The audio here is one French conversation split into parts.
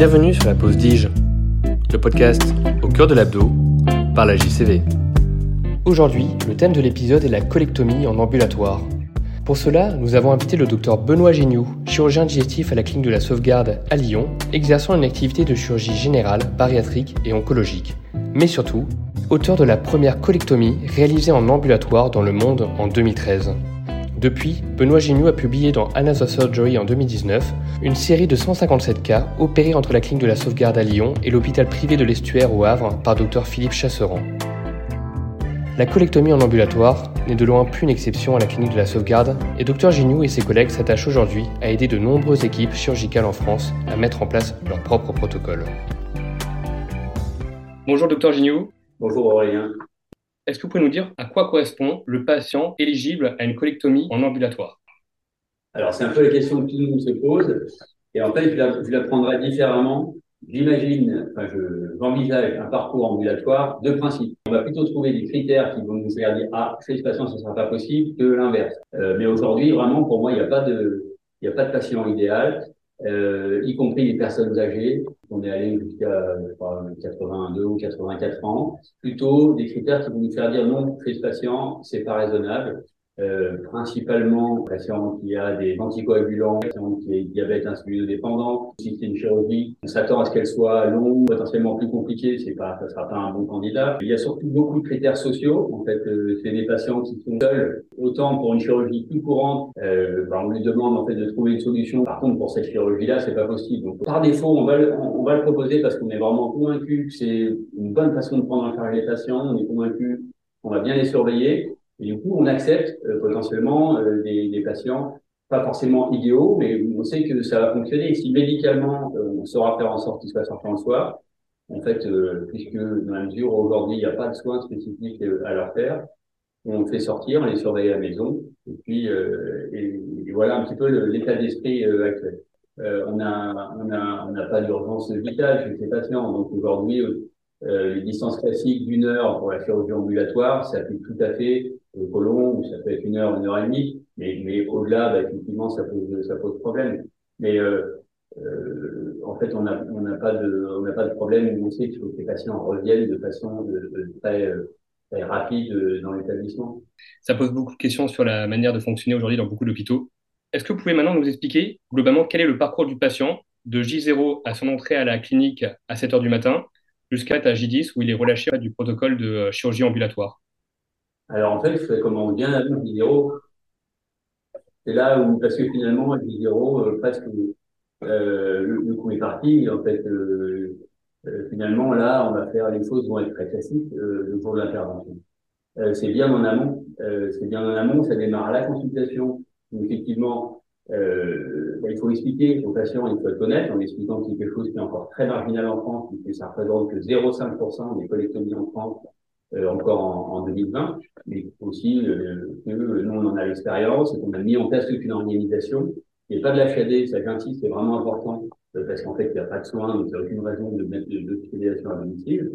Bienvenue sur la pause Dige, le podcast au cœur de l'abdo par la JCV. Aujourd'hui, le thème de l'épisode est la colectomie en ambulatoire. Pour cela, nous avons invité le docteur Benoît Géniou, chirurgien digestif à la clinique de la Sauvegarde à Lyon, exerçant une activité de chirurgie générale, bariatrique et oncologique. Mais surtout, auteur de la première colectomie réalisée en ambulatoire dans le monde en 2013. Depuis, Benoît Géniou a publié dans of Surgery en 2019 une série de 157 cas opérés entre la clinique de la Sauvegarde à Lyon et l'hôpital privé de l'Estuaire au Havre par Dr Philippe Chasseran. La colectomie en ambulatoire n'est de loin plus une exception à la clinique de la Sauvegarde et Dr Géniou et ses collègues s'attachent aujourd'hui à aider de nombreuses équipes chirurgicales en France à mettre en place leur propre protocole. Bonjour Dr Géniou. Bonjour Aurélien. Est-ce que vous pouvez nous dire à quoi correspond le patient éligible à une colectomie en ambulatoire? Alors, c'est un peu la question que tout le monde se pose. Et en fait, je la, prendrai différemment. J'imagine, enfin, j'envisage un parcours ambulatoire de principe. On va plutôt trouver des critères qui vont nous faire dire ah, chez ce patient, ce ne sera pas possible que l'inverse. Euh, mais aujourd'hui, vraiment, pour moi, il n'y a pas de, il n'y a pas de patient idéal euh, y compris les personnes âgées. On est allé jusqu'à 82 ou 84 ans. Plutôt des critères qui vont nous faire dire non, chez ce patient, c'est pas raisonnable. Euh, principalement patient qui a des anticoagulants, patient qui a diabète insulinodépendant. Si c'est une chirurgie, on s'attend à ce qu'elle soit longue, potentiellement plus compliquée, c'est pas, ça sera pas un bon candidat. Il y a surtout beaucoup de critères sociaux. En fait, euh, c'est des patients qui sont seuls. Autant pour une chirurgie plus courante, euh, bah, on lui demande en fait de trouver une solution. Par contre, pour cette chirurgie-là, c'est pas possible. Donc, par défaut, on va le, on, va le proposer parce qu'on est vraiment convaincu que c'est une bonne façon de prendre en charge les patients. On est convaincu qu'on va bien les surveiller. Et du coup, on accepte euh, potentiellement euh, des, patients pas forcément idéaux, mais on sait que ça va fonctionner. si médicalement, euh, on saura faire en sorte qu'ils soient sortis le soir, en fait, puisque dans la mesure aujourd'hui, il n'y a pas de soins spécifiques à leur faire, on fait sortir, on les surveille à la maison, et puis et, et voilà un petit peu l'état d'esprit actuel. on a on a on n'a pas d'urgence vitale chez ces patients, donc aujourd'hui, les distances classiques d'une heure pour la chirurgie ambulatoire, ça fait tout à fait au colon, où ça peut être une heure, une heure et demie, mais, au-delà, bah, effectivement, ça pose, ça pose problème. Mais euh, euh, en fait, on n'a pas de on n'a pas de problème. On sait qu'il faut que les patients reviennent de façon très, euh, très rapide dans l'établissement. Ça pose beaucoup de questions sur la manière de fonctionner aujourd'hui dans beaucoup d'hôpitaux. Est-ce que vous pouvez maintenant nous expliquer globalement quel est le parcours du patient de J0 à son entrée à la clinique à 7 heures du matin jusqu'à J10 où il est relâché du protocole de chirurgie ambulatoire? Alors en fait, comme on vient à vidéo, c'est là où, parce que finalement, vidéo, euh, presque euh, le, le, coup est parti. En fait, euh, euh, finalement, là, on va faire les choses vont être très classiques euh, le jour de l'intervention. c'est bien en amont. c'est bien en amont. Ça démarre à la consultation. effectivement, bah, il faut expliquer aux patients, il faut être honnête en expliquant quelque chose qui est encore très marginal en France, puisque ça représente que 0,5% des collectomies en France euh, encore en, en, 2020, mais aussi euh, que nous, on en a l'expérience et qu'on a mis en place toute une organisation. A pas de la FAD, ça j'insiste, c'est vraiment important, euh, parce qu'en fait, il n'y a pas de soins, donc il n'y a aucune raison de mettre de l'hospitalisation à domicile.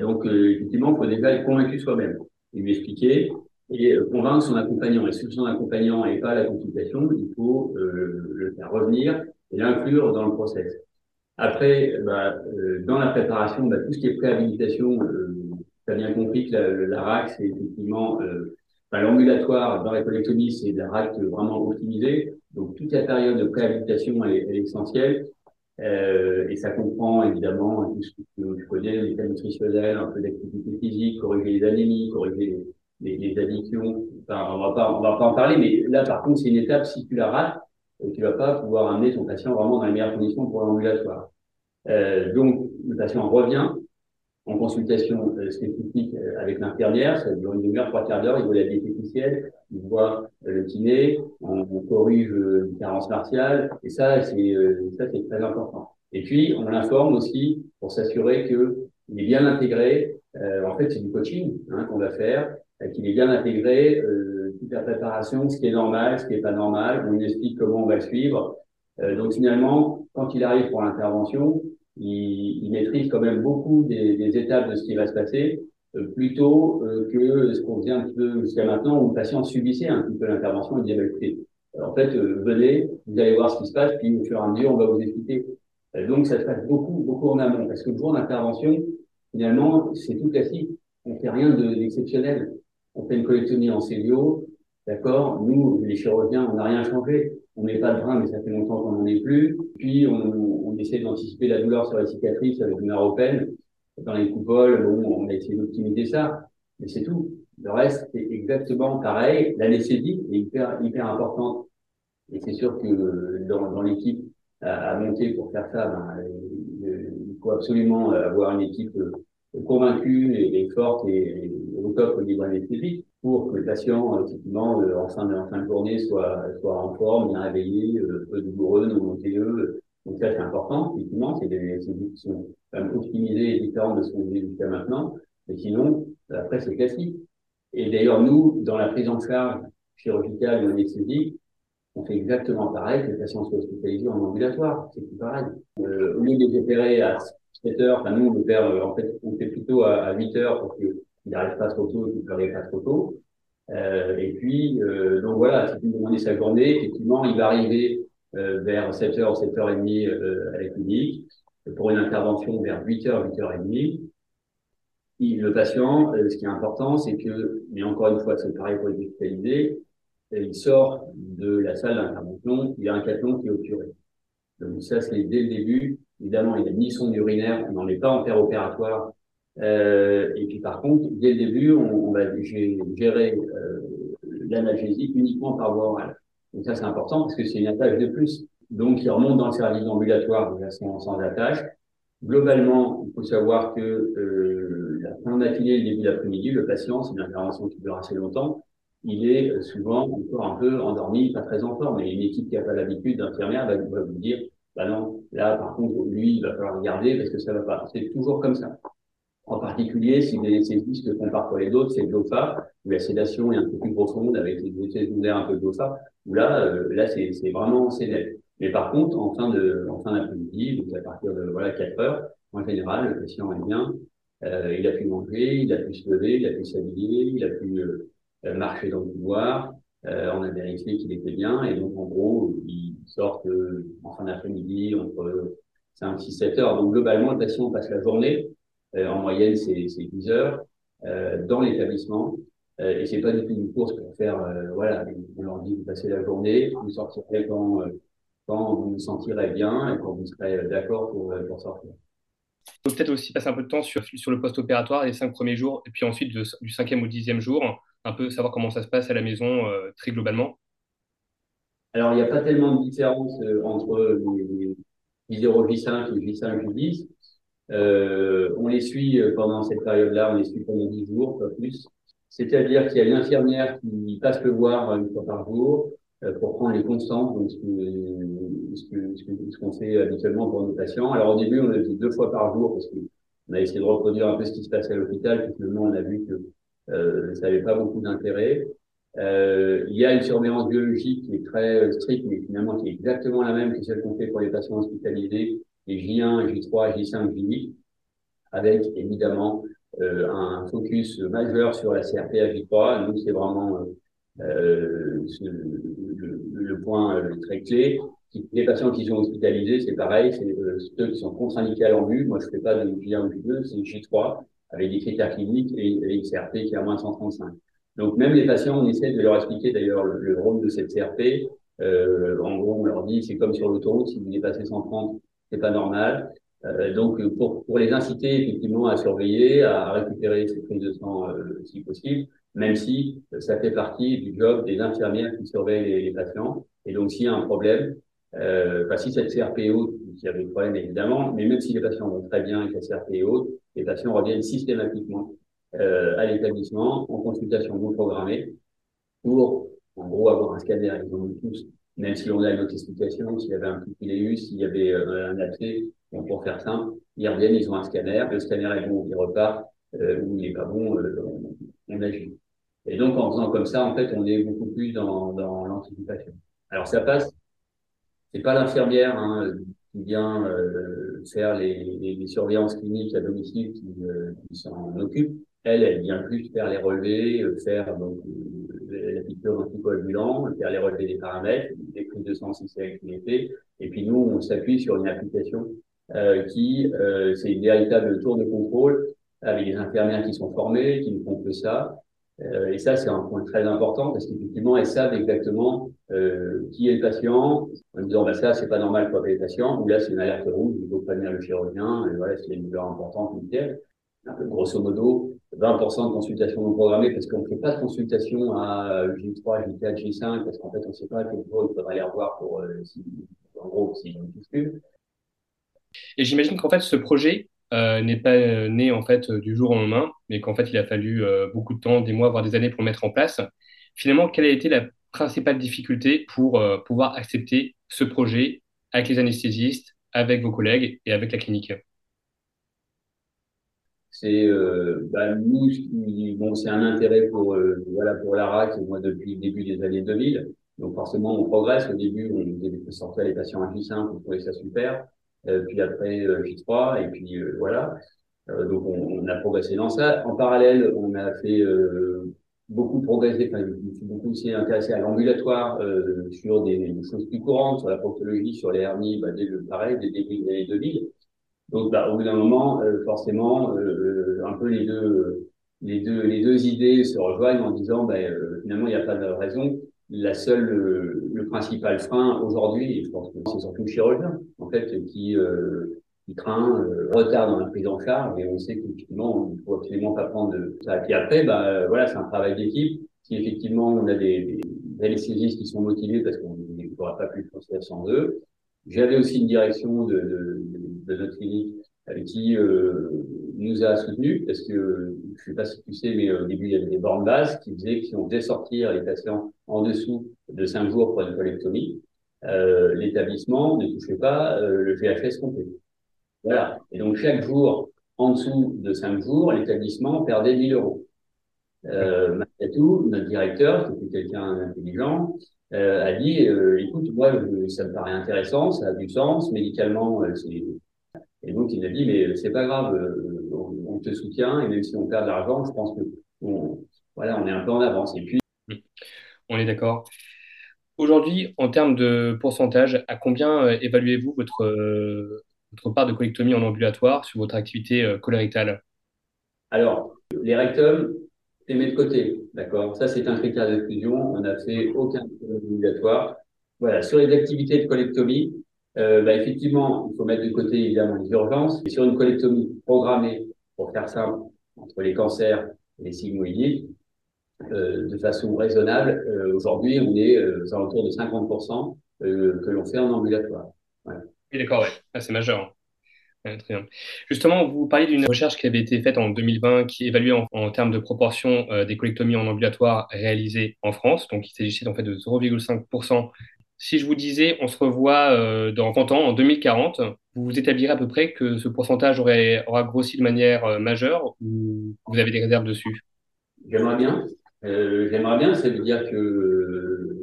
donc, effectivement, il faut déjà être convaincu soi-même et lui expliquer et convaincre son accompagnant. Et si son accompagnant n'est pas à la consultation, il faut le faire revenir et l'inclure dans le process. Après, bah, dans la préparation, bah, tout ce qui est préhabilitation, tu as bien compris que la, RAC, c'est effectivement euh, l'ambulatoire dans la colectomie, c'est la RAC vraiment optimisée. Donc toute la période de préhabilitation elle, est essentielle. Euh, et ça comprend évidemment tout ce que je connais, l'état nutritionnel, un peu d'activité physique, corriger les anémies, corriger les, addictions. Enfin, on va pas, on va pas en parler, mais là par contre c'est une étape si tu la rates, euh, tu vas pas pouvoir amener ton patient vraiment dans les meilleures conditions pour l'ambulatoire. Donc le patient revient, en consultation euh, spécifique euh, avec l'infirmière, ça dure une demi-heure, trois quarts d'heure, il voit la diététicienne, il voit euh, le kiné, on, corrige une carence martiale, et ça, c'est ça c'est très important. Et puis, on l'informe aussi pour s'assurer que il est bien intégré. en fait, c'est du coaching hein, qu'on va faire, qu'il est bien intégré, euh, toute la préparation, ce qui est normal, ce qui est pas normal. On lui explique comment on va suivre. donc finalement, quand il arrive pour l'intervention, il, il, maîtrise quand même beaucoup des, des, étapes de ce qui va se passer, euh, plutôt euh, que ce qu'on faisait un petit peu jusqu'à maintenant, où le patient subissait un petit peu l'intervention et disait, bah, écoutez, en fait, euh, venez, vous allez voir ce qui se passe, puis au fur et à mesure, on va vous expliquer. donc, ça se passe beaucoup, beaucoup en amont, parce que le jour d'intervention, finalement, c'est tout classique. On fait rien d'exceptionnel. on fait une colectomie en célio, d'accord Nous, les chirurgiens, on n'a rien changé. On met pas de brin, mais ça fait longtemps qu'on n'en est plus. Puis, on, on essaie d'anticiper la douleur sur la cicatrice avec une aropène. Dans les coupoles, bon, on a essayé d'optimiser ça, mais c'est tout. Le reste, c'est exactement pareil. L'anesthésie est hyper, hyper importante. Et c'est sûr que dans, l'équipe à, monter pour faire ça, ben, il faut absolument avoir une équipe convaincue et, forte et, au top au niveau anesthésique pour que le patient, effectivement, en fin de, en fin de journée, soit, soit en forme, bien réveillé, peu douloureux, non montéeux. Donc ça, c'est important, effectivement, c'est des anesthésies qui sont optimisées et différentes de ce qu'on dit jusqu'à maintenant. Mais sinon, après, c'est classique. Et d'ailleurs, nous, dans la prise en charge chirurgicale ou anesthésique, on fait exactement pareil que les patients soient hospitalisés en ambulatoire. C'est tout pareil. Euh, au lieu de les à 7 heures, enfin, nous, on opère, euh, en fait, on fait plutôt à, à 8 heures pour qu'il n'arrive pas trop tôt, qu'il ne pas trop tôt. Euh, et puis, euh, donc voilà, si vous demandez sa journée, effectivement, il va arriver vers 7 heures, 7 heures et demie à la clinique pour une intervention vers 8 heures, 8 heures et demie le patient, euh, ce qui est important, c'est que, mais encore une fois, c'est pareil pour les hospitalisés, euh, il sort de la salle d'intervention, il y a un cathlon qui est obturé. Donc ça, c'est dès le début. Évidemment, il a ni son urinaire, on n'en est pas en opératoire. Euh, et puis par contre, dès le début, on, on va gérer euh, l'analgésie uniquement par voie orale. Donc ça, c'est important parce que c'est une attache de plus. Donc, il remonte dans le service ambulatoire sans, sans attache. Globalement, il faut savoir que euh, la fin et le début d'après-midi, le patient, c'est une intervention qui dure assez longtemps, il est euh, souvent encore un peu endormi, pas très en forme. Et une équipe qui n'a pas l'habitude d'infirmière va, vous dire, bah non, là par contre, lui, il va falloir regarder parce que ça va pas. C'est toujours comme ça. En particulier, si les anesthésistes font parfois les autres, c'est DOFA, où la sédation est un peu plus profonde avec les effets secondaires un peu DOFA, où là, euh, là c'est vraiment c'est mais par contre, en fin de, en fin d'après-midi, donc à partir de voilà 4 heures, en général, le patient est bien, euh, il a pu manger, il a pu se lever, il a pu s'habiller, il a pu euh, euh, marcher dans le couloir. Euh, on a vérifié qu'il était bien et donc en gros, il sort en fin d'après-midi entre 5, 6, 7 heures. Donc globalement, le patient passe la journée. En moyenne, c'est 10 heures dans l'établissement. et c'est pas du tout une course pour faire, voilà, on leur dit vous passez la journée, vous sortirez quand quand vous vous sentirez bien et quand vous serez d'accord pour, pour sortir. Il faut peut-être aussi passer un peu de temps sur, sur le post-opératoire, les cinq premiers jours, et puis ensuite du cinquième au dixième jour, un peu savoir comment ça se passe à la maison euh, très globalement. Alors, il n'y a pas tellement de différence euh, entre les, les J5 et J5, J10. Euh, on les suit euh, pendant cette période-là, on les suit pendant 10 jours, pas plus. C'est-à-dire qu'il y a une infirmière qui passe le voir une fois par jour, euh, pour prendre les constantes, donc ce qu'on ce que, ce fait habituellement pour nos patients. Alors au début, on le fait deux fois par jour parce qu'on a essayé de reproduire un peu ce qui se passait à l'hôpital, puis finalement on a vu que euh, ça n'avait pas beaucoup d'intérêt. Euh, il y a une surveillance biologique qui est très stricte, mais finalement qui est exactement la même que celle qu'on fait pour les patients hospitalisés, les J1, J3, J5, J8, avec évidemment euh, un focus majeur sur la CRP à J3. Nous, c'est vraiment euh, euh, le, le, point euh, très clé. Les patients qui sont hospitalisés, c'est pareil, c'est ceux qui sont contre-indiqués à l'embut. Moi, je fais pas de J1 ou J2, c'est J3 avec des critères cliniques et, et CRP qui est à moins de 135. Donc, même les patients, on essaie de leur expliquer d'ailleurs le, le, rôle de cette CRP. En gros, on leur dit, c'est comme sur l'autoroute, si vous dépassez 130, c'est pas normal. Euh, donc, pour, les inciter effectivement à surveiller, à récupérer ces prises de sang euh, si possible, même si ça fait partie du job des infirmières qui surveillent les, patients. Et donc, s'il y a un problème, euh, bah, si cette CRP est haute, il y a des problèmes évidemment, mais même si les patients vont très bien et que la CRP est haute, les patients reviennent systématiquement euh, à l'établissement en consultation non programmée pour, en gros, avoir un scanner. Ils ont tous, même si on a une autre s'il y avait un eu, s'il y avait euh, un abcès, bon, pour faire simple, ils reviennent, ils ont un scanner, le scanner est bon, ils repartent, euh, ou il n'est pas bon, euh, on, agit. Et donc, en faisant comme ça, en fait, on est beaucoup plus dans, l'anticipation. Alors, ça passe. C'est pas l'infirmière hein, qui vient faire les, surveillances cliniques à domicile qui, qui s'en occupe. Elle, elle vient plus faire les relevés, faire donc la piqûre d'anticoagulant, faire les relevés des paramètres, des prises de sang si c'est activité, Et puis nous, on s'appuie sur une application qui, c'est une véritable tour de contrôle avec des infirmières qui sont formées, qui ne font que ça. et ça, c'est un point très important parce qu'effectivement, elles savent exactement qui est le patient, en disant bah ça, c'est pas normal pour les patients, ou là, c'est une alerte rouge, il faut prévenir le chirurgien, et voilà, c'est une douleur importante, nickel. Grosso modo, 20% de consultations non programmées parce qu'on ne fait pas de consultation à J3, J4, J5 parce qu'en fait, on ne sait pas quel jour il faudra les revoir pour, euh, si, en gros, s'ils plus. Et j'imagine qu'en fait, ce projet euh, n'est pas euh, né en fait du jour au lendemain, mais qu'en fait, il a fallu beaucoup de temps, des mois, voire des années pour le mettre en place. Finalement, quelle a été la principale difficulté pour pouvoir accepter ce projet avec les anesthésistes, avec vos collègues et avec la clinique? C'est euh, bah, bon, c'est un intérêt pour euh, voilà pour l'ARAC, moi depuis le début des années 2000. Donc forcément, on progresse. Au début, on sortait les patients à J5, on trouvait ça super. Euh, puis après J3, et puis voilà. donc on, a progressé dans ça. En parallèle, on a fait beaucoup progressé. Enfin, je suis beaucoup aussi intéressé à l'ambulatoire sur des, choses plus courantes, sur la proctologie, sur les hernies, bah, le pareil, dès le début des années 2000. Donc, bah, au bout d'un moment, euh, forcément, euh, euh, un peu les deux, les deux, les deux idées se rejoignent en disant, bah, finalement, il n'y a pas de raison. La seule, le principal frein aujourd'hui, je pense que c'est surtout le chirurgien, en fait, qui, qui craint retard dans la prise en charge, et on sait qu'effectivement, il faut absolument pas prendre de ça. Puis après, bah, voilà, c'est un travail d'équipe. Si effectivement on a des, des anesthésistes qui sont motivés parce qu'on ne pourra pas plus penser sans eux, j'avais aussi une direction de, de notre clinique euh, qui euh, nous a soutenus parce que je sais pas si tu sais, mais au début il y avait des bornes bases qui faisaient que si on faisait sortir les patients en dessous de cinq jours pour une colectomie, euh, l'établissement ne touchait pas euh, le GHS complet. Voilà. Et donc chaque jour en dessous de cinq jours, l'établissement perdait 1000 euros. Euh, tout, notre directeur, qui était quelqu'un d'intelligent, a dit écoute, moi, ça me paraît intéressant, ça a du sens, médicalement, c'est et donc, il a dit, mais c'est pas grave, euh, on, te soutient, et même si on perd de l'argent, je pense que on, voilà, on est un peu en avance. Et puis, on est d'accord. Aujourd'hui, en termes de pourcentage, à combien euh, évaluez-vous votre, euh, votre part de colectomie en ambulatoire sur votre activité colorectale? Alors, les rectums, c'est mis de côté, d'accord? Ça, c'est un critère d'exclusion. On n'a fait aucun ambulatoire. Voilà, sur les activités de colectomie, euh, bah, effectivement, il faut mettre de côté évidemment les urgences. Et sur une colectomie programmée, pour faire simple, entre les cancers et les sigmoïdiques, euh, de façon raisonnable, euh, aujourd'hui, on est euh, aux alentours de 50% euh, que l'on fait en ambulatoire. Oui, d'accord, c'est majeur. très bien. Justement, vous parliez d'une recherche qui avait été faite en 2020 qui évaluait en, termes de proportion des colectomies en ambulatoire réalisées en France. Donc, il s'agissait en fait de 0,5% si je vous disais, on se revoit euh, dans 30 ans, en 2040, vous vous établirez à peu près que ce pourcentage aurait, aura grossi de manière euh, majeure ou vous avez des réserves dessus? J'aimerais bien. Euh, J'aimerais bien, ça veut dire que,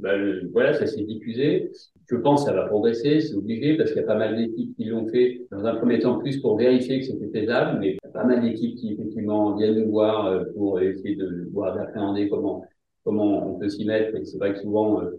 bah, voilà, ça s'est diffusé. Je pense que ça va progresser, c'est obligé, parce qu'il y a pas mal d'équipes qui l'ont fait dans un premier temps plus pour vérifier que c'était faisable, mais il y a pas mal d'équipes qui effectivement viennent nous voir pour essayer de voir d'appréhender comment comment on peut s'y mettre. Et c'est vrai que souvent, euh,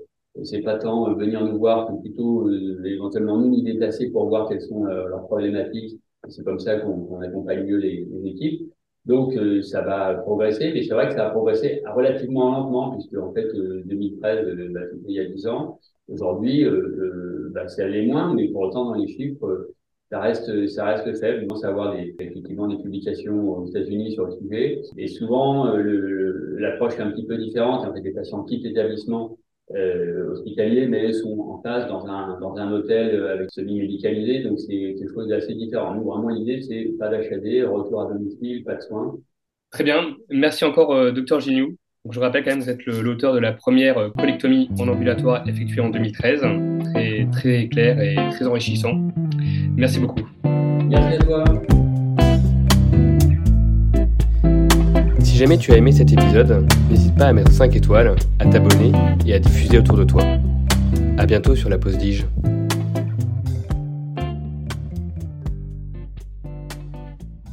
c'est pas tant euh, venir nous voir, mais plutôt euh, éventuellement nous nous déplacer pour voir quelles sont leurs problématiques. C'est comme ça qu'on accompagne mieux les, les équipes. Donc ça va progresser, mais c'est vrai que ça a progressé relativement lentement, puisque en fait 2013, bah, il y a 10 ans. Aujourd'hui, bah, ça allait moins, mais pour autant dans les chiffres, ça reste, ça reste faible. On avoir des, effectivement des publications aux États-Unis sur le sujet. Et souvent, euh, l'approche est un petit peu différente. En fait, des patients quittent l'établissement euh, hospitalier, mais sont en place dans un, dans un hôtel avec semi-médicalisé. Donc, c'est quelque chose d'assez différent. Nous, vraiment, l'idée, c'est pas d'HAD, retour à domicile, pas de soins. Très bien. Merci encore, euh, docteur Gignoux. Donc, je rappelle quand même, vous êtes l'auteur de la première euh, colectomie en ambulatoire effectuée en 2013. Très, très clair et très enrichissant. Merci beaucoup. Merci à toi. Si jamais tu as aimé cet épisode, n'hésite pas à mettre 5 étoiles, à t'abonner et à diffuser autour de toi. À bientôt sur la pause Dige.